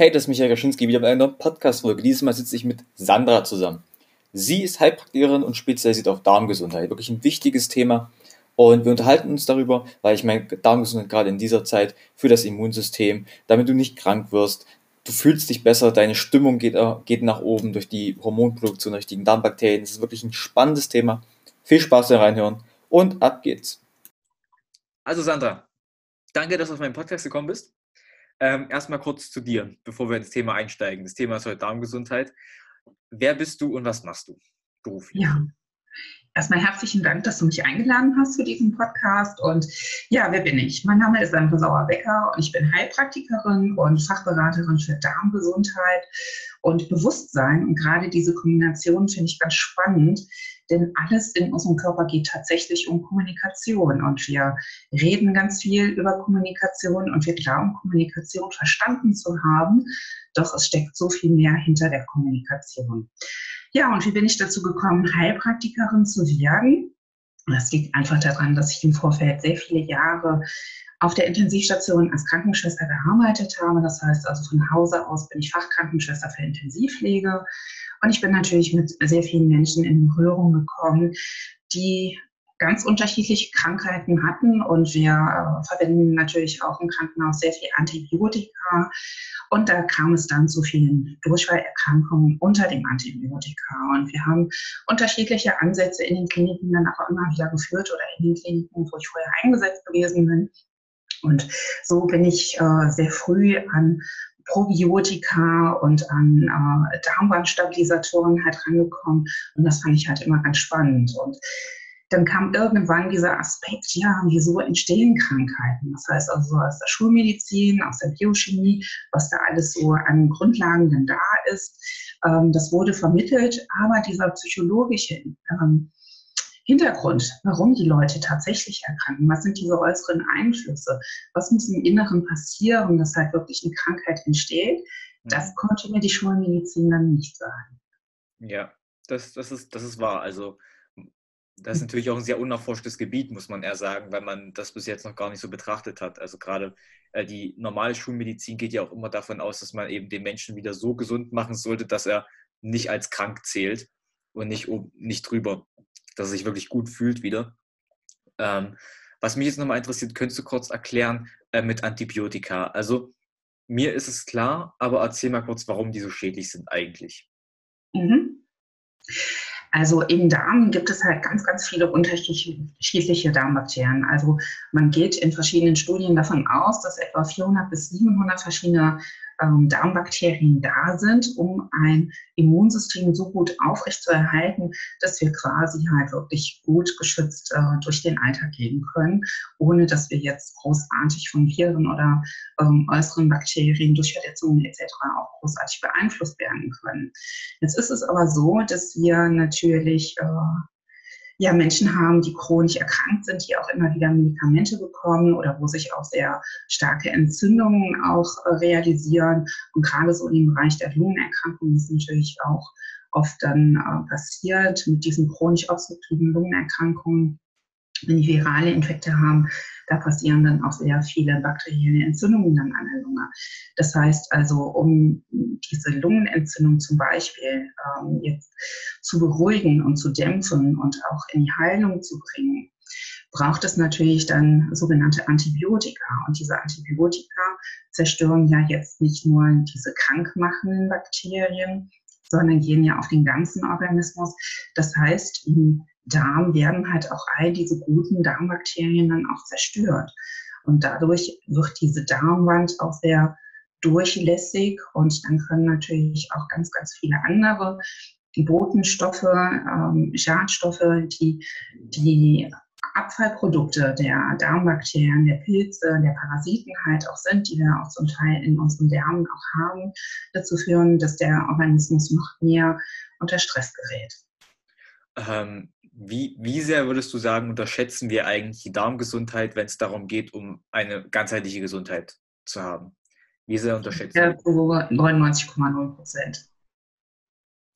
Hey, das ist Michael Gaschinski wieder bei einer Podcast-Folge. Dieses Mal sitze ich mit Sandra zusammen. Sie ist Heilpraktikerin und spezialisiert auf Darmgesundheit. Wirklich ein wichtiges Thema. Und wir unterhalten uns darüber, weil ich meine, Darmgesundheit gerade in dieser Zeit für das Immunsystem, damit du nicht krank wirst, du fühlst dich besser, deine Stimmung geht, äh, geht nach oben durch die Hormonproduktion der richtigen Darmbakterien. Das ist wirklich ein spannendes Thema. Viel Spaß da reinhören und ab geht's. Also Sandra, danke, dass du auf meinen Podcast gekommen bist. Ähm, erstmal kurz zu dir, bevor wir ins Thema einsteigen. Das Thema ist heute Darmgesundheit. Wer bist du und was machst du beruflich? Ja, erstmal herzlichen Dank, dass du mich eingeladen hast für diesen Podcast. Und ja, wer bin ich? Mein Name ist Sandra Sauer-Becker und ich bin Heilpraktikerin und Fachberaterin für Darmgesundheit und Bewusstsein. Und gerade diese Kombination finde ich ganz spannend, denn alles in unserem Körper geht tatsächlich um Kommunikation und wir reden ganz viel über Kommunikation und wir glauben, Kommunikation verstanden zu haben, doch es steckt so viel mehr hinter der Kommunikation. Ja, und wie bin ich dazu gekommen, Heilpraktikerin zu werden? Das liegt einfach daran, dass ich im Vorfeld sehr viele Jahre auf der Intensivstation als Krankenschwester gearbeitet habe. Das heißt also von Hause aus bin ich Fachkrankenschwester für Intensivpflege und ich bin natürlich mit sehr vielen Menschen in Berührung gekommen, die ganz unterschiedliche Krankheiten hatten und wir äh, verwenden natürlich auch im Krankenhaus sehr viel Antibiotika und da kam es dann zu vielen Durchfallerkrankungen unter dem Antibiotika und wir haben unterschiedliche Ansätze in den Kliniken dann auch immer wieder geführt oder in den Kliniken, wo ich vorher eingesetzt gewesen bin. Und so bin ich äh, sehr früh an Probiotika und an äh, Darmwandstabilisatoren halt rangekommen. Und das fand ich halt immer ganz spannend. Und dann kam irgendwann dieser Aspekt, ja, wieso entstehen Krankheiten? Das heißt also aus der Schulmedizin, aus der Biochemie, was da alles so an Grundlagen denn da ist. Ähm, das wurde vermittelt, aber dieser psychologische ähm, Hintergrund, warum die Leute tatsächlich erkranken. Was sind diese äußeren Einflüsse? Was muss im Inneren passieren, dass halt wirklich eine Krankheit entsteht? Das mhm. konnte mir die Schulmedizin dann nicht sagen. Ja, das, das, ist, das ist wahr. Also das ist natürlich auch ein sehr unerforschtes Gebiet, muss man eher sagen, weil man das bis jetzt noch gar nicht so betrachtet hat. Also gerade äh, die normale Schulmedizin geht ja auch immer davon aus, dass man eben den Menschen wieder so gesund machen sollte, dass er nicht als krank zählt und nicht, nicht drüber dass er sich wirklich gut fühlt wieder. Ähm, was mich jetzt nochmal interessiert, könntest du kurz erklären äh, mit Antibiotika? Also mir ist es klar, aber erzähl mal kurz, warum die so schädlich sind eigentlich. Mhm. Also im Darm gibt es halt ganz, ganz viele unterschiedliche Darmbakterien. Also man geht in verschiedenen Studien davon aus, dass etwa 400 bis 700 verschiedene ähm, Darmbakterien da sind, um ein Immunsystem so gut aufrechtzuerhalten, dass wir quasi halt wirklich gut geschützt äh, durch den Alltag gehen können, ohne dass wir jetzt großartig von Viren oder ähm, äußeren Bakterien durch Verletzungen etc. auch großartig beeinflusst werden können. Jetzt ist es aber so, dass wir natürlich äh, ja, Menschen haben, die chronisch erkrankt sind, die auch immer wieder Medikamente bekommen oder wo sich auch sehr starke Entzündungen auch äh, realisieren. Und gerade so im Bereich der Lungenerkrankungen ist natürlich auch oft dann äh, passiert mit diesen chronisch obstruktiven Lungenerkrankungen wenn die virale Infekte haben, da passieren dann auch sehr viele bakterielle Entzündungen dann an der Lunge. Das heißt also, um diese Lungenentzündung zum Beispiel ähm, jetzt zu beruhigen und zu dämpfen und auch in die Heilung zu bringen, braucht es natürlich dann sogenannte Antibiotika. Und diese Antibiotika zerstören ja jetzt nicht nur diese krankmachenden Bakterien, sondern gehen ja auf den ganzen Organismus. Das heißt, Darm werden halt auch all diese guten Darmbakterien dann auch zerstört. Und dadurch wird diese Darmwand auch sehr durchlässig und dann können natürlich auch ganz, ganz viele andere Botenstoffe, ähm, Schadstoffe, die, die Abfallprodukte der Darmbakterien, der Pilze, der Parasiten halt auch sind, die wir auch zum Teil in unseren Darmen auch haben, dazu führen, dass der Organismus noch mehr unter Stress gerät. Ähm, wie, wie sehr würdest du sagen, unterschätzen wir eigentlich die Darmgesundheit, wenn es darum geht, um eine ganzheitliche Gesundheit zu haben? Wie sehr unterschätzen wir? Ja, 99,0 Prozent.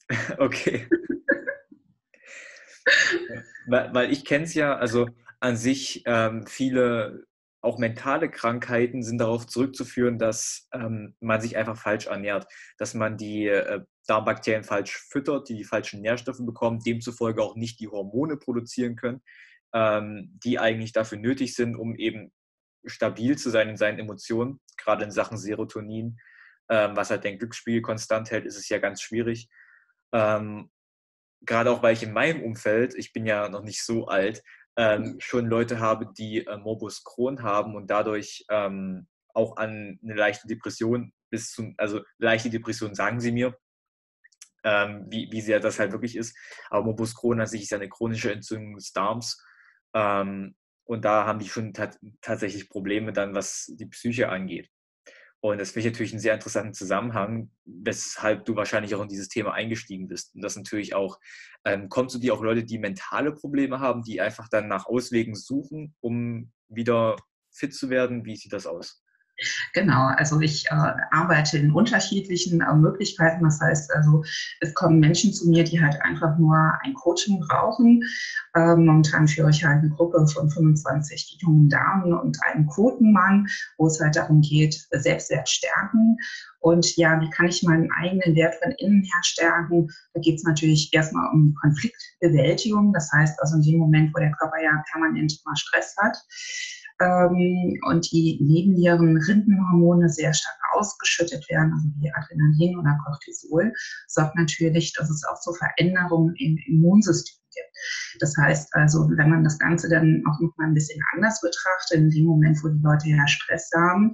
okay. weil, weil ich kenne es ja, also an sich ähm, viele auch mentale Krankheiten sind darauf zurückzuführen, dass ähm, man sich einfach falsch ernährt, dass man die äh, Darmbakterien falsch füttert, die die falschen Nährstoffe bekommen, demzufolge auch nicht die Hormone produzieren können, ähm, die eigentlich dafür nötig sind, um eben stabil zu sein in seinen Emotionen, gerade in Sachen Serotonin, ähm, was halt den Glücksspiel konstant hält, ist es ja ganz schwierig. Ähm, gerade auch weil ich in meinem Umfeld, ich bin ja noch nicht so alt, ähm, schon Leute habe, die äh, Morbus Crohn haben und dadurch ähm, auch an eine leichte Depression bis zu, also leichte Depression sagen sie mir, ähm, wie, wie sehr das halt wirklich ist. Aber Morbus Crohn an sich ist eine chronische Entzündung des Darms. Ähm, und da haben die schon tatsächlich Probleme dann, was die Psyche angeht. Und das finde ich natürlich einen sehr interessanten Zusammenhang, weshalb du wahrscheinlich auch in dieses Thema eingestiegen bist. Und das natürlich auch, ähm, kommt zu dir auch Leute, die mentale Probleme haben, die einfach dann nach Auswegen suchen, um wieder fit zu werden? Wie sieht das aus? Genau, also ich äh, arbeite in unterschiedlichen äh, Möglichkeiten. Das heißt also, es kommen Menschen zu mir, die halt einfach nur ein Coaching brauchen. Ähm, momentan führe ich halt eine Gruppe von 25 jungen Damen und einem Quotenmann, wo es halt darum geht, Selbstwert stärken. Und ja, wie kann ich meinen eigenen Wert von innen her stärken? Da geht es natürlich erstmal um die Konfliktbewältigung. Das heißt also in dem Moment, wo der Körper ja permanent mal Stress hat, ähm, und die Nebennierenrindenhormone sehr stark ausgeschüttet werden, also wie Adrenalin oder Cortisol, sorgt natürlich, dass es auch zu Veränderungen im Immunsystem gibt. Das heißt also, wenn man das Ganze dann auch noch mal ein bisschen anders betrachtet, in dem Moment, wo die Leute ja Stress haben,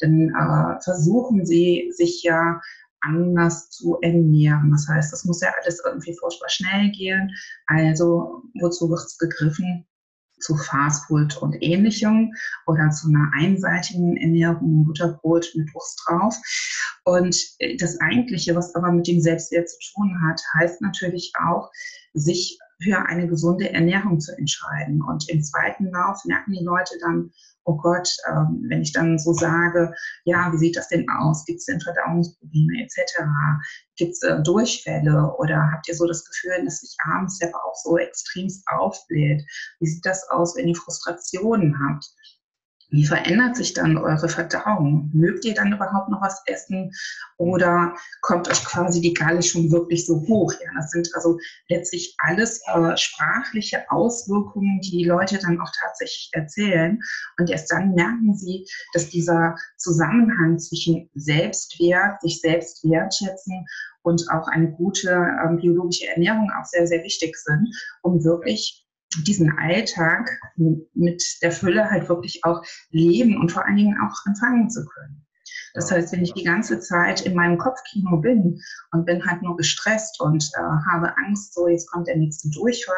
dann äh, versuchen sie sich ja anders zu ernähren. Das heißt, das muss ja alles irgendwie furchtbar schnell gehen. Also wozu wird es gegriffen? Zu Fastfood und ähnlichem oder zu einer einseitigen Ernährung, Butterbrot mit Wurst drauf. Und das Eigentliche, was aber mit dem Selbstwert zu tun hat, heißt natürlich auch, sich für eine gesunde Ernährung zu entscheiden. Und im zweiten Lauf merken die Leute dann, oh Gott, ähm, wenn ich dann so sage, ja, wie sieht das denn aus? Gibt es denn Verdauungsprobleme etc.? Gibt es äh, Durchfälle oder habt ihr so das Gefühl, dass sich abends der Bauch so extremst aufbläht? Wie sieht das aus, wenn ihr Frustrationen habt? Wie verändert sich dann eure Verdauung? Mögt ihr dann überhaupt noch was essen oder kommt euch quasi die Galle schon wirklich so hoch? Ja, das sind also letztlich alles äh, sprachliche Auswirkungen, die die Leute dann auch tatsächlich erzählen. Und erst dann merken sie, dass dieser Zusammenhang zwischen Selbstwert, sich selbst wertschätzen und auch eine gute ähm, biologische Ernährung auch sehr, sehr wichtig sind, um wirklich diesen Alltag mit der Fülle halt wirklich auch leben und vor allen Dingen auch empfangen zu können. Das heißt, wenn ich die ganze Zeit in meinem Kopfkino bin und bin halt nur gestresst und äh, habe Angst, so jetzt kommt der nächste Durchfall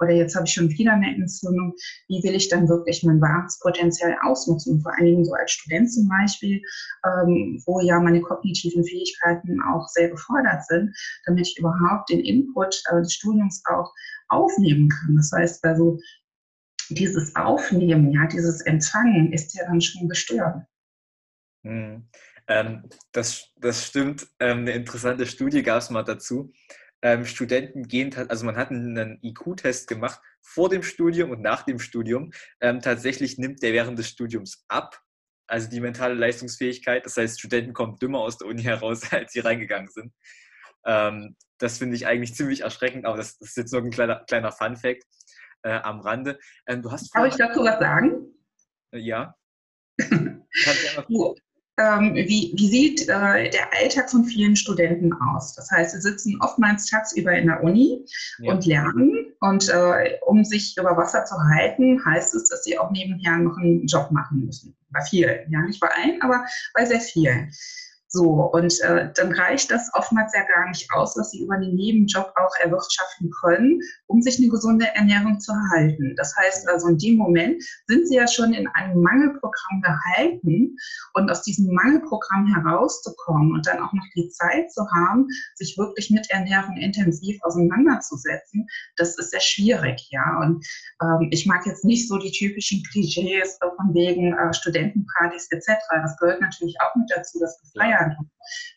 oder jetzt habe ich schon wieder eine Entzündung, wie will ich dann wirklich mein wahres Potenzial ausnutzen? Vor allen Dingen so als Student zum Beispiel, ähm, wo ja meine kognitiven Fähigkeiten auch sehr gefordert sind, damit ich überhaupt den Input äh, des Studiums auch aufnehmen kann. Das heißt also, dieses Aufnehmen, ja, dieses Empfangen ist ja dann schon gestört. Hm. Ähm, das, das stimmt. Ähm, eine interessante Studie gab es mal dazu. Ähm, Studenten gehen, also man hat einen IQ-Test gemacht vor dem Studium und nach dem Studium. Ähm, tatsächlich nimmt der während des Studiums ab, also die mentale Leistungsfähigkeit. Das heißt, Studenten kommen dümmer aus der Uni heraus, als sie reingegangen sind. Ähm, das finde ich eigentlich ziemlich erschreckend, aber das, das, ist jetzt nur ein kleiner, kleiner Fun-Fact äh, am Rande. Ähm, du hast Darf ich dazu was sagen? Äh, ja. ähm, wie, wie, sieht äh, der Alltag von vielen Studenten aus? Das heißt, sie sitzen oftmals tagsüber in der Uni ja. und lernen. Und äh, um sich über Wasser zu halten, heißt es, dass sie auch nebenher noch einen Job machen müssen. Bei vielen, ja, nicht bei allen, aber bei sehr vielen. So, und äh, dann reicht das oftmals ja gar nicht aus, was sie über den Nebenjob auch erwirtschaften können, um sich eine gesunde Ernährung zu halten. Das heißt also, in dem Moment sind sie ja schon in einem Mangelprogramm gehalten und aus diesem Mangelprogramm herauszukommen und dann auch noch die Zeit zu haben, sich wirklich mit Ernährung intensiv auseinanderzusetzen, das ist sehr schwierig, ja. Und ähm, ich mag jetzt nicht so die typischen Klischees von wegen äh, Studentenpartys etc. Das gehört natürlich auch mit dazu, das Gefeiert werden.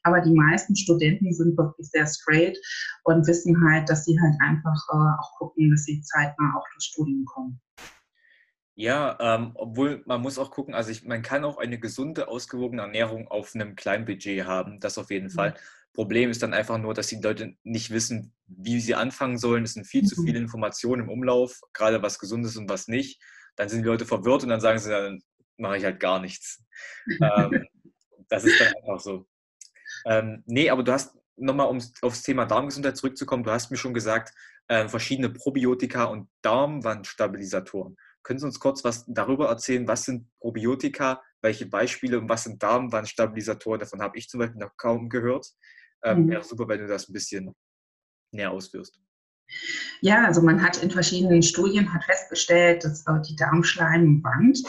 Aber die meisten Studenten sind wirklich sehr straight und wissen halt, dass sie halt einfach äh, auch gucken, dass sie zeitnah auch durch Studien kommen. Ja, ähm, obwohl man muss auch gucken, also ich, man kann auch eine gesunde, ausgewogene Ernährung auf einem kleinen Budget haben, das auf jeden mhm. Fall. Problem ist dann einfach nur, dass die Leute nicht wissen, wie sie anfangen sollen. Es sind viel mhm. zu viele Informationen im Umlauf, gerade was gesund ist und was nicht. Dann sind die Leute verwirrt und dann sagen sie, dann mache ich halt gar nichts. ähm, das ist dann einfach so. Ähm, nee, aber du hast nochmal, um aufs Thema Darmgesundheit zurückzukommen, du hast mir schon gesagt, äh, verschiedene Probiotika und Darmwandstabilisatoren. Können Sie uns kurz was darüber erzählen? Was sind Probiotika? Welche Beispiele und was sind Darmwandstabilisatoren? Davon habe ich zum Beispiel noch kaum gehört. Ähm, mhm. Wäre super, wenn du das ein bisschen näher ausführst. Ja, also man hat in verschiedenen Studien hat festgestellt, dass die Darmschleimwand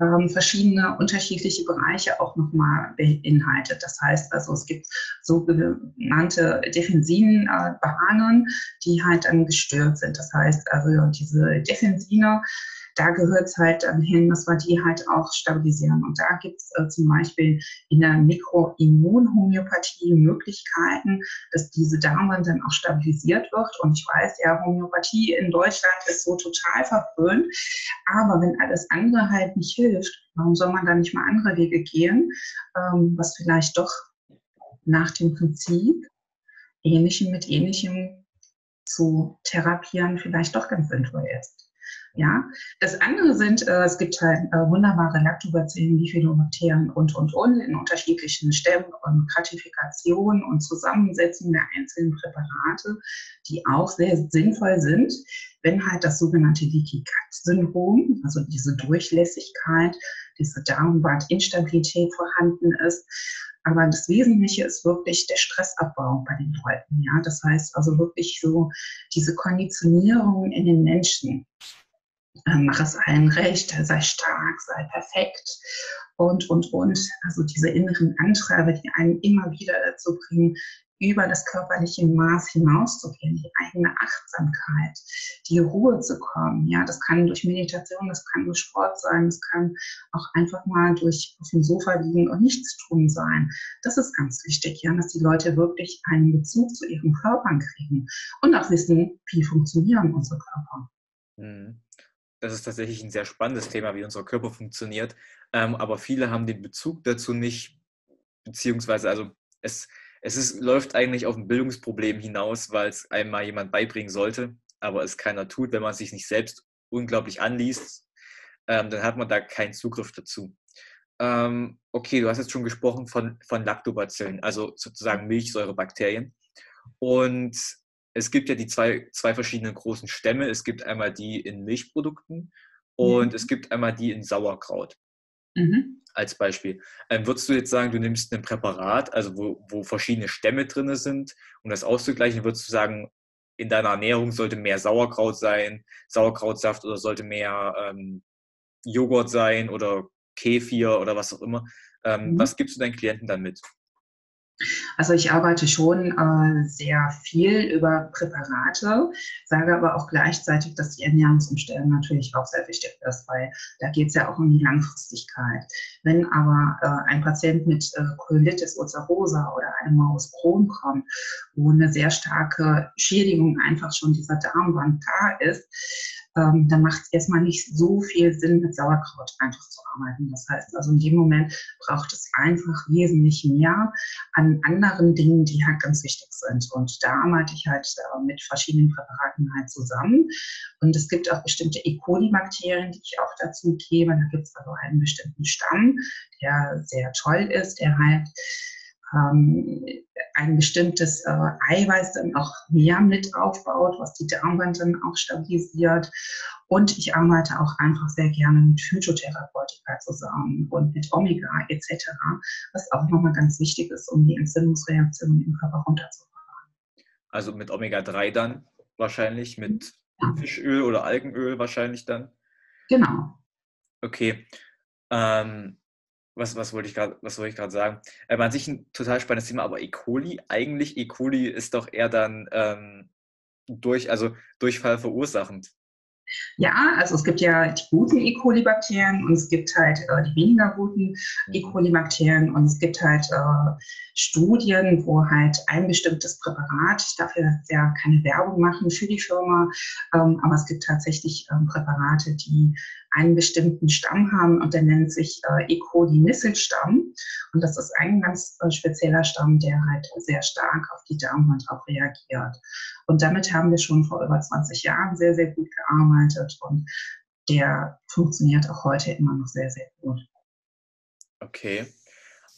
ähm, verschiedene unterschiedliche Bereiche auch nochmal beinhaltet. Das heißt also, es gibt sogenannte Defensinbahnen, äh, die halt dann gestört sind. Das heißt also, diese Defensine da gehört es halt ähm, hin, dass wir die halt auch stabilisieren. Und da gibt es äh, zum Beispiel in der Mikroimmunhomöopathie Möglichkeiten, dass diese Darmwand dann auch stabilisiert wird. Und ich weiß ja, Homöopathie in Deutschland ist so total verpönt. Aber wenn alles andere halt nicht hilft, warum soll man da nicht mal andere Wege gehen, ähm, was vielleicht doch nach dem Prinzip Ähnlichem mit Ähnlichem zu therapieren vielleicht doch ganz sinnvoll ist. Ja, das andere sind, äh, es gibt halt äh, wunderbare Lactobacillen, Bifidobakterien und, und, und in unterschiedlichen Stämmen und Gratifikationen und Zusammensetzungen der einzelnen Präparate, die auch sehr sinnvoll sind, wenn halt das sogenannte Leaky Gut Syndrom, also diese Durchlässigkeit, diese Darmwandinstabilität vorhanden ist. Aber das Wesentliche ist wirklich der Stressabbau bei den Leuten. Ja, das heißt also wirklich so diese Konditionierung in den Menschen mach es allen recht, sei stark, sei perfekt und, und, und. Also diese inneren Antreiber, die einen immer wieder dazu bringen, über das körperliche Maß hinauszugehen, die eigene Achtsamkeit, die Ruhe zu kommen. Ja, das kann durch Meditation, das kann durch Sport sein, das kann auch einfach mal durch auf dem Sofa liegen und nichts tun sein. Das ist ganz wichtig, ja, dass die Leute wirklich einen Bezug zu ihren Körpern kriegen und auch wissen, wie funktionieren unsere Körper. Mhm das ist tatsächlich ein sehr spannendes Thema, wie unser Körper funktioniert. Ähm, aber viele haben den Bezug dazu nicht, beziehungsweise, also es, es ist, läuft eigentlich auf ein Bildungsproblem hinaus, weil es einmal jemand beibringen sollte, aber es keiner tut, wenn man sich nicht selbst unglaublich anliest, ähm, dann hat man da keinen Zugriff dazu. Ähm, okay, du hast jetzt schon gesprochen von, von Lactobacillen, also sozusagen Milchsäurebakterien. Und es gibt ja die zwei, zwei verschiedenen großen Stämme. Es gibt einmal die in Milchprodukten und mhm. es gibt einmal die in Sauerkraut. Mhm. Als Beispiel. Ähm, würdest du jetzt sagen, du nimmst ein Präparat, also wo, wo verschiedene Stämme drin sind, um das auszugleichen, würdest du sagen, in deiner Ernährung sollte mehr Sauerkraut sein, Sauerkrautsaft oder sollte mehr ähm, Joghurt sein oder Kefir oder was auch immer. Ähm, mhm. Was gibst du deinen Klienten dann mit? Also ich arbeite schon äh, sehr viel über Präparate, sage aber auch gleichzeitig, dass die Ernährungsumstellung natürlich auch sehr wichtig ist, weil da geht es ja auch um die Langfristigkeit. Wenn aber äh, ein Patient mit äh, Colitis ulcerosa oder einem Maus Crohn kommt, wo eine sehr starke Schädigung einfach schon dieser Darmwand da ist, ähm, dann macht es erstmal nicht so viel Sinn, mit Sauerkraut einfach zu arbeiten. Das heißt also in dem Moment braucht es einfach wesentlich mehr an anderen Dingen, die halt ganz wichtig sind. Und da arbeite ich halt äh, mit verschiedenen Präparaten halt zusammen. Und es gibt auch bestimmte E. coli-Bakterien, die ich auch dazu gebe. Da gibt es also einen bestimmten Stamm, der sehr toll ist, der halt ähm, ein bestimmtes äh, Eiweiß dann auch mehr mit aufbaut, was die Darmwand dann auch stabilisiert. Und ich arbeite auch einfach sehr gerne mit Phytotherapeutika zusammen und mit Omega etc., was auch nochmal ganz wichtig ist, um die Entzündungsreaktion im Körper runterzufahren. Also mit Omega-3 dann wahrscheinlich, mit ja. Fischöl oder Algenöl wahrscheinlich dann? Genau. Okay. Ähm, was, was wollte ich gerade, was wollte ich gerade sagen? Äh, an sich ein total spannendes Thema, aber E. coli, eigentlich E. coli ist doch eher dann ähm, durch, also Durchfall verursachend. Ja, also es gibt ja die guten E. coli-Bakterien und es gibt halt äh, die weniger guten E. Mhm. coli-Bakterien und es gibt halt äh, Studien, wo halt ein bestimmtes Präparat, ich darf jetzt ja keine Werbung machen für die Firma, ähm, aber es gibt tatsächlich ähm, Präparate, die einen bestimmten Stamm haben und der nennt sich äh, E. coli Nisselstamm. Und das ist ein ganz äh, spezieller Stamm, der halt sehr stark auf die Darmwand auch reagiert. Und damit haben wir schon vor über 20 Jahren sehr, sehr gut gearbeitet und der funktioniert auch heute immer noch sehr, sehr gut. Okay.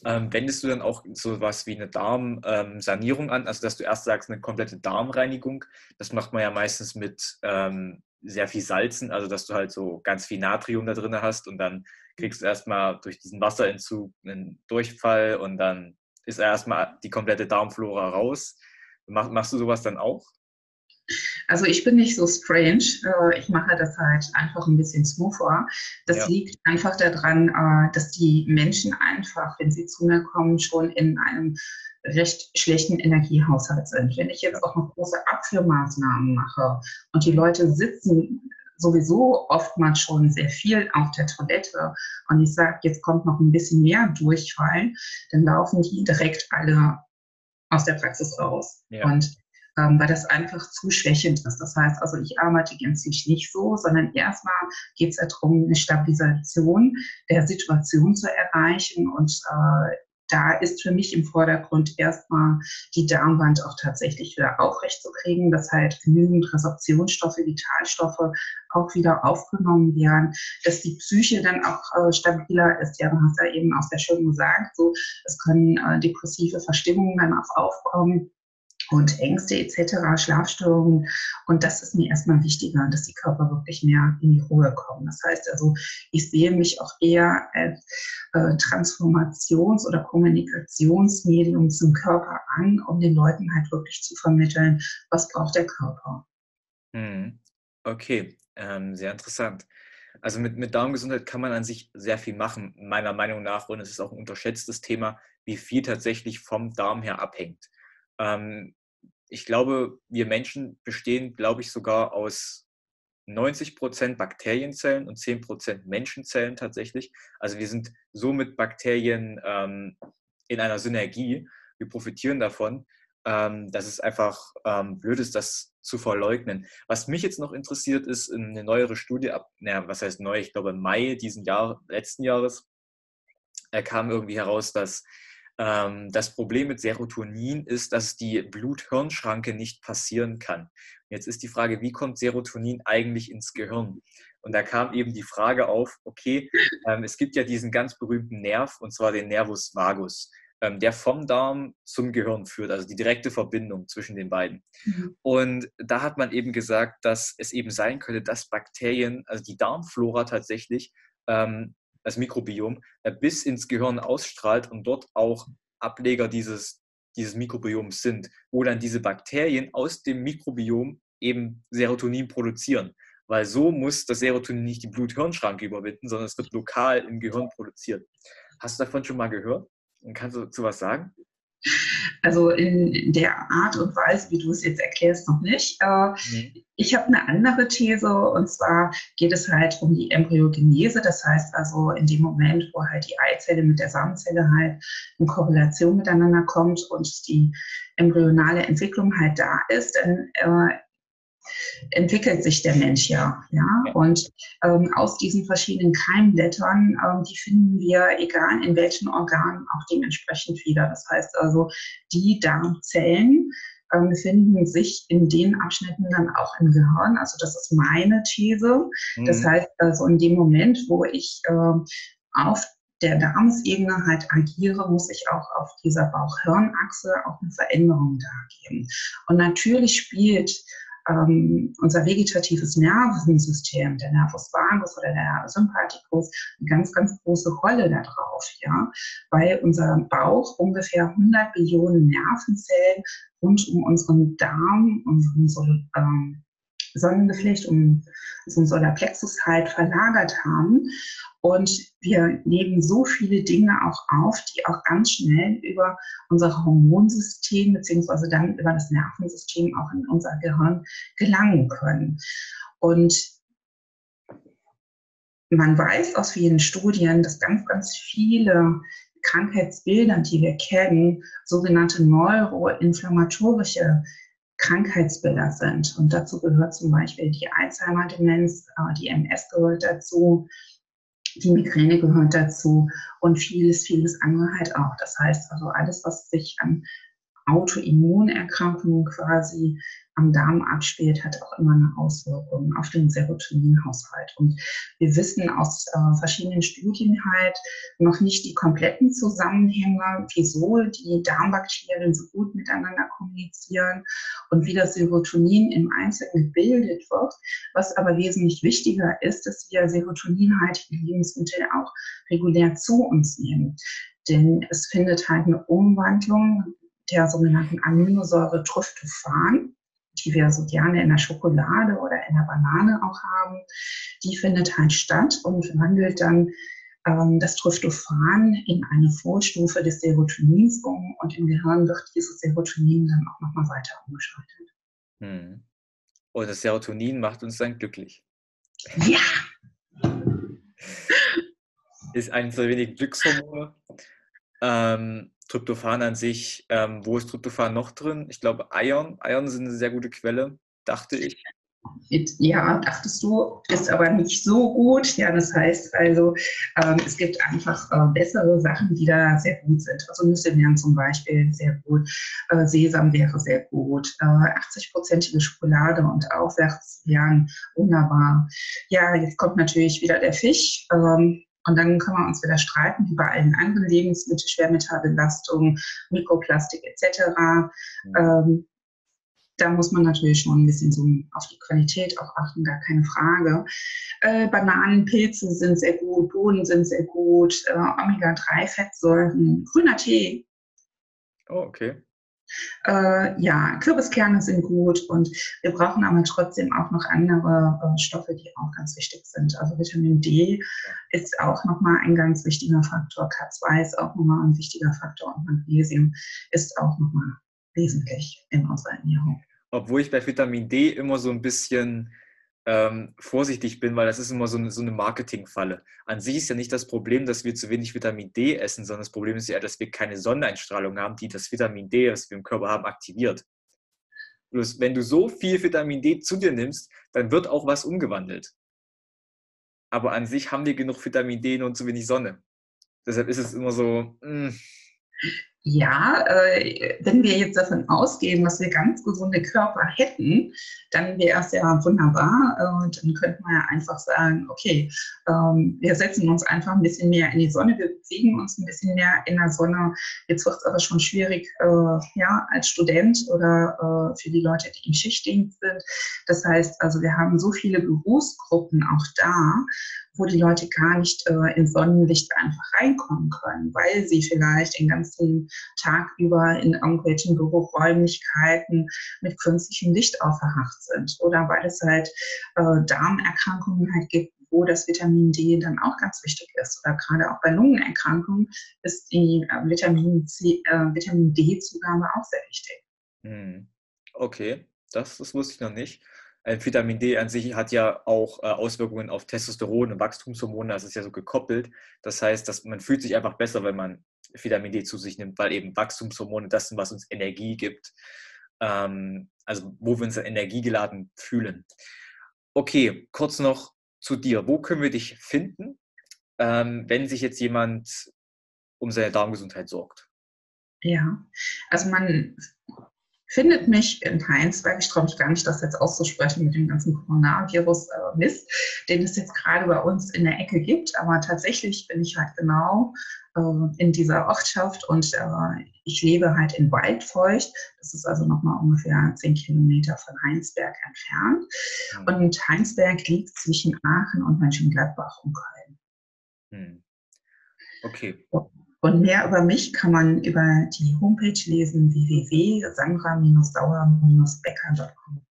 Ähm, wendest du dann auch so was wie eine Darmsanierung ähm, an? Also, dass du erst sagst, eine komplette Darmreinigung. Das macht man ja meistens mit ähm, sehr viel Salzen, also dass du halt so ganz viel Natrium da drin hast und dann kriegst du erstmal durch diesen Wasserentzug einen Durchfall und dann ist erstmal die komplette Darmflora raus. Mach, machst du sowas dann auch? Also ich bin nicht so strange. Äh, ich mache das halt einfach ein bisschen smoother. Das ja. liegt einfach daran, äh, dass die Menschen einfach, wenn sie zu mir kommen, schon in einem recht schlechten Energiehaushalt sind. Wenn ich jetzt auch noch große Abführmaßnahmen mache und die Leute sitzen sowieso oftmals schon sehr viel auf der Toilette und ich sage, jetzt kommt noch ein bisschen mehr Durchfall, dann laufen die direkt alle aus der Praxis raus. Ja. Und ähm, weil das einfach zu schwächend ist. Das heißt also, ich arbeite gänzlich nicht so, sondern erstmal geht es darum, eine Stabilisation der Situation zu erreichen und äh, da ist für mich im Vordergrund erstmal die Darmwand auch tatsächlich wieder aufrecht zu kriegen, dass halt genügend Resorptionsstoffe, Vitalstoffe auch wieder aufgenommen werden, dass die Psyche dann auch äh, stabiler ist. Ja, du hast ja eben auch sehr schön gesagt, so es können äh, depressive Verstimmungen dann auch aufkommen und Ängste etc., Schlafstörungen. Und das ist mir erstmal wichtiger, dass die Körper wirklich mehr in die Ruhe kommen. Das heißt also, ich sehe mich auch eher als äh, Transformations- oder Kommunikationsmedium zum Körper an, um den Leuten halt wirklich zu vermitteln, was braucht der Körper. Hm. Okay, ähm, sehr interessant. Also mit, mit Darmgesundheit kann man an sich sehr viel machen, meiner Meinung nach. Und es ist auch ein unterschätztes Thema, wie viel tatsächlich vom Darm her abhängt. Ähm, ich glaube, wir Menschen bestehen, glaube ich, sogar aus 90 Prozent Bakterienzellen und 10 Prozent Menschenzellen tatsächlich. Also wir sind so mit Bakterien ähm, in einer Synergie. Wir profitieren davon. Ähm, dass es einfach ähm, blöd ist, das zu verleugnen. Was mich jetzt noch interessiert, ist eine neuere Studie ab, naja, was heißt neu? Ich glaube, im Mai diesen Jahr, letzten Jahres, äh, kam irgendwie heraus, dass das Problem mit Serotonin ist, dass die Blut-Hirn-Schranke nicht passieren kann. Jetzt ist die Frage, wie kommt Serotonin eigentlich ins Gehirn? Und da kam eben die Frage auf, okay, ähm, es gibt ja diesen ganz berühmten Nerv, und zwar den Nervus vagus, ähm, der vom Darm zum Gehirn führt, also die direkte Verbindung zwischen den beiden. Mhm. Und da hat man eben gesagt, dass es eben sein könnte, dass Bakterien, also die Darmflora tatsächlich, ähm, das Mikrobiom, äh, bis ins Gehirn ausstrahlt und dort auch Ableger dieses, dieses Mikrobioms sind, wo dann diese Bakterien aus dem Mikrobiom eben Serotonin produzieren. Weil so muss das Serotonin nicht die Blut-Hirn-Schranke überwinden, sondern es wird lokal im Gehirn produziert. Hast du davon schon mal gehört? Und kannst du dazu was sagen? Also in der Art und Weise, wie du es jetzt erklärst, noch nicht. Äh, mhm. Ich habe eine andere These und zwar geht es halt um die Embryogenese. Das heißt also in dem Moment, wo halt die Eizelle mit der Samenzelle halt in Korrelation miteinander kommt und die embryonale Entwicklung halt da ist, dann äh, entwickelt sich der Mensch ja. ja? Und ähm, aus diesen verschiedenen Keimblättern, ähm, die finden wir, egal in welchen Organen, auch dementsprechend wieder. Das heißt also, die Darmzellen ähm, befinden sich in den Abschnitten dann auch im Gehirn. Also das ist meine These. Mhm. Das heißt also, in dem Moment, wo ich äh, auf der Darmsebene halt agiere, muss ich auch auf dieser Bauch-Hirn-Achse auch eine Veränderung da geben. Und natürlich spielt ähm, unser vegetatives Nervensystem, der Nervus vagus oder der Sympathikus, eine ganz, ganz große Rolle darauf, ja, weil unser Bauch ungefähr 100 Billionen Nervenzellen rund um unseren Darm, unseren ähm, Sonnengeflecht, um unseren Solarplexus halt verlagert haben. Und wir nehmen so viele Dinge auch auf, die auch ganz schnell über unser Hormonsystem beziehungsweise dann über das Nervensystem auch in unser Gehirn gelangen können. Und man weiß aus vielen Studien, dass ganz, ganz viele Krankheitsbilder, die wir kennen, sogenannte neuroinflammatorische Krankheitsbilder sind. Und dazu gehört zum Beispiel die Alzheimer-Demenz, äh, die MS gehört dazu, die Migräne gehört dazu und vieles, vieles andere halt auch. Das heißt also alles, was sich an Autoimmunerkrankungen quasi am Darm abspielt, hat auch immer eine Auswirkung auf den Serotoninhaushalt. Und wir wissen aus äh, verschiedenen Studien halt noch nicht die kompletten Zusammenhänge, wieso die Darmbakterien so gut miteinander kommunizieren und wie das Serotonin im Einzelnen gebildet wird. Was aber wesentlich wichtiger ist, dass wir serotoninhaltige Lebensmittel auch regulär zu uns nehmen. Denn es findet halt eine Umwandlung der sogenannten Aminosäure Tryptophan, die wir so gerne in der Schokolade oder in der Banane auch haben, die findet halt statt und wandelt dann ähm, das Tryptophan in eine Vorstufe des Serotonins um und im Gehirn wird dieses Serotonin dann auch nochmal weiter umgeschaltet. Hm. Und das Serotonin macht uns dann glücklich. Ja! Ist eines der wenigen Glückshormone. Ähm, Tryptophan an sich, ähm, wo ist Tryptophan noch drin? Ich glaube, Ion. Ion sind eine sehr gute Quelle, dachte ich. Ja, dachtest du, ist aber nicht so gut. Ja, das heißt also, ähm, es gibt einfach äh, bessere Sachen, die da sehr gut sind. Also Nüsse wären zum Beispiel sehr gut, äh, Sesam wäre sehr gut, äh, 80-prozentige Schokolade und aufwärts wären wunderbar. Ja, jetzt kommt natürlich wieder der Fisch. Ähm, und dann können wir uns wieder streiten wie bei allen anderen Lebensmitteln, Schwermetallbelastung, Mikroplastik etc. Mhm. Ähm, da muss man natürlich schon ein bisschen so auf die Qualität auch achten, gar keine Frage. Äh, Bananen, Pilze sind sehr gut, Bohnen sind sehr gut, äh, Omega-3-Fettsäuren, grüner Tee. Oh, okay. Äh, ja, Kürbiskerne sind gut und wir brauchen aber trotzdem auch noch andere äh, Stoffe, die auch ganz wichtig sind. Also Vitamin D ist auch nochmal ein ganz wichtiger Faktor. K2 ist auch nochmal ein wichtiger Faktor und Magnesium ist auch nochmal wesentlich in unserer Ernährung. Obwohl ich bei Vitamin D immer so ein bisschen ähm, vorsichtig bin, weil das ist immer so eine, so eine Marketingfalle. An sich ist ja nicht das Problem, dass wir zu wenig Vitamin D essen, sondern das Problem ist ja, dass wir keine Sonneneinstrahlung haben, die das Vitamin D, das wir im Körper haben, aktiviert. Bloß wenn du so viel Vitamin D zu dir nimmst, dann wird auch was umgewandelt. Aber an sich haben wir genug Vitamin D und zu wenig Sonne. Deshalb ist es immer so, mh, hm, ja, äh, wenn wir jetzt davon ausgehen, dass wir ganz gesunde Körper hätten, dann wäre es ja wunderbar. Äh, und dann könnte man ja einfach sagen, okay, ähm, wir setzen uns einfach ein bisschen mehr in die Sonne, wir bewegen uns ein bisschen mehr in der Sonne. Jetzt wird es aber schon schwierig, äh, ja, als Student oder äh, für die Leute, die im Schichtdienst sind. Das heißt, also wir haben so viele Berufsgruppen auch da, wo die Leute gar nicht äh, ins Sonnenlicht einfach reinkommen können, weil sie vielleicht den ganzen Tag über in irgendwelchen Büroräumlichkeiten mit künstlichem Licht aufgehacht sind oder weil es halt äh, Darmerkrankungen halt gibt, wo das Vitamin D dann auch ganz wichtig ist. Oder gerade auch bei Lungenerkrankungen ist die äh, Vitamin, C, äh, Vitamin D-Zugabe auch sehr wichtig. Hm. Okay, das, das wusste ich noch nicht. Vitamin D an sich hat ja auch äh, Auswirkungen auf Testosteron und Wachstumshormone, das ist ja so gekoppelt. Das heißt, dass man fühlt sich einfach besser, wenn man Vitamin D zu sich nimmt, weil eben Wachstumshormone das sind, was uns Energie gibt. Ähm, also wo wir uns dann energiegeladen fühlen. Okay, kurz noch zu dir. Wo können wir dich finden, ähm, wenn sich jetzt jemand um seine Darmgesundheit sorgt? Ja, also man findet mich in Heinsberg. Ich traue mich gar nicht, das jetzt auszusprechen mit dem ganzen Coronavirus-Mist, äh, den es jetzt gerade bei uns in der Ecke gibt. Aber tatsächlich bin ich halt genau äh, in dieser Ortschaft und äh, ich lebe halt in Waldfeucht. Das ist also nochmal ungefähr zehn Kilometer von Heinsberg entfernt. Mhm. Und Heinsberg liegt zwischen Aachen und Mönchengladbach und Köln. Mhm. Okay. Und mehr über mich kann man über die Homepage lesen www.sandra-sauer-becker.com.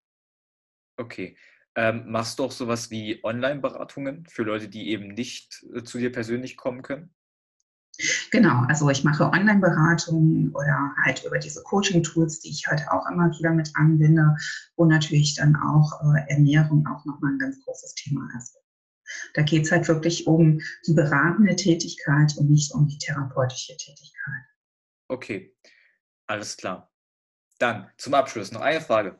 Okay. Ähm, machst du auch sowas wie Online-Beratungen für Leute, die eben nicht äh, zu dir persönlich kommen können? Genau, also ich mache Online-Beratungen oder halt über diese Coaching-Tools, die ich heute auch immer wieder mit anwende, wo natürlich dann auch äh, Ernährung auch nochmal ein ganz großes Thema ist. Da geht es halt wirklich um die beratende Tätigkeit und nicht um die therapeutische Tätigkeit. Okay, alles klar. Dann zum Abschluss noch eine Frage.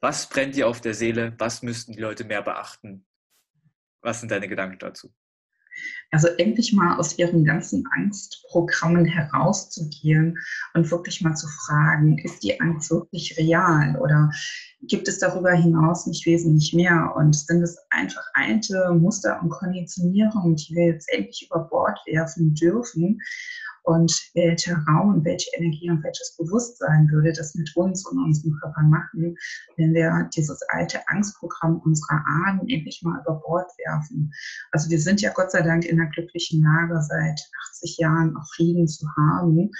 Was brennt dir auf der Seele? Was müssten die Leute mehr beachten? Was sind deine Gedanken dazu? Also endlich mal aus ihren ganzen Angstprogrammen herauszugehen und wirklich mal zu fragen, ist die Angst wirklich real oder gibt es darüber hinaus nicht wesentlich mehr? Und sind es einfach alte Muster und Konditionierungen, die wir jetzt endlich über Bord werfen dürfen? Und welcher Raum welche Energie und welches Bewusstsein würde das mit uns und unseren Körpern machen, wenn wir dieses alte Angstprogramm unserer Ahnen endlich mal über Bord werfen. Also wir sind ja Gott sei Dank in einer glücklichen Lage, seit 80 Jahren auch Frieden zu haben.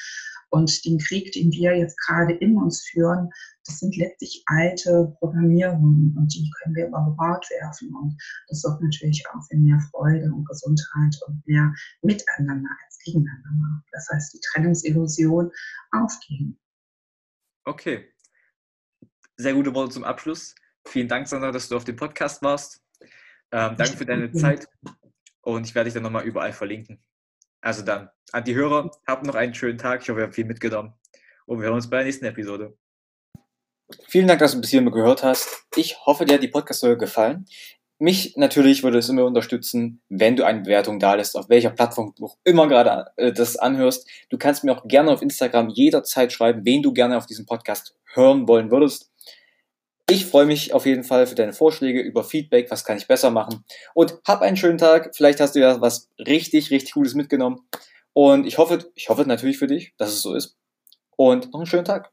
Und den Krieg, den wir jetzt gerade in uns führen, das sind letztlich alte Programmierungen und die können wir über Bord werfen. Und das sorgt natürlich auch für mehr Freude und Gesundheit und mehr Miteinander als Gegeneinander. Das heißt, die Trennungsillusion aufgeben. Okay. Sehr gute Worte zum Abschluss. Vielen Dank, Sandra, dass du auf dem Podcast warst. Ähm, danke für deine Zeit und ich werde dich dann nochmal überall verlinken. Also dann, an die Hörer, habt noch einen schönen Tag. Ich hoffe, ihr habt viel mitgenommen. Und wir hören uns bei der nächsten Episode. Vielen Dank, dass du bis hierhin gehört hast. Ich hoffe, dir hat die Podcast-Folge gefallen. Mich natürlich würde es immer unterstützen, wenn du eine Bewertung da lässt, auf welcher Plattform du auch immer gerade äh, das anhörst. Du kannst mir auch gerne auf Instagram jederzeit schreiben, wen du gerne auf diesem Podcast hören wollen würdest. Ich freue mich auf jeden Fall für deine Vorschläge über Feedback, was kann ich besser machen. Und hab einen schönen Tag. Vielleicht hast du ja was richtig, richtig Gutes mitgenommen. Und ich hoffe, ich hoffe natürlich für dich, dass es so ist. Und noch einen schönen Tag.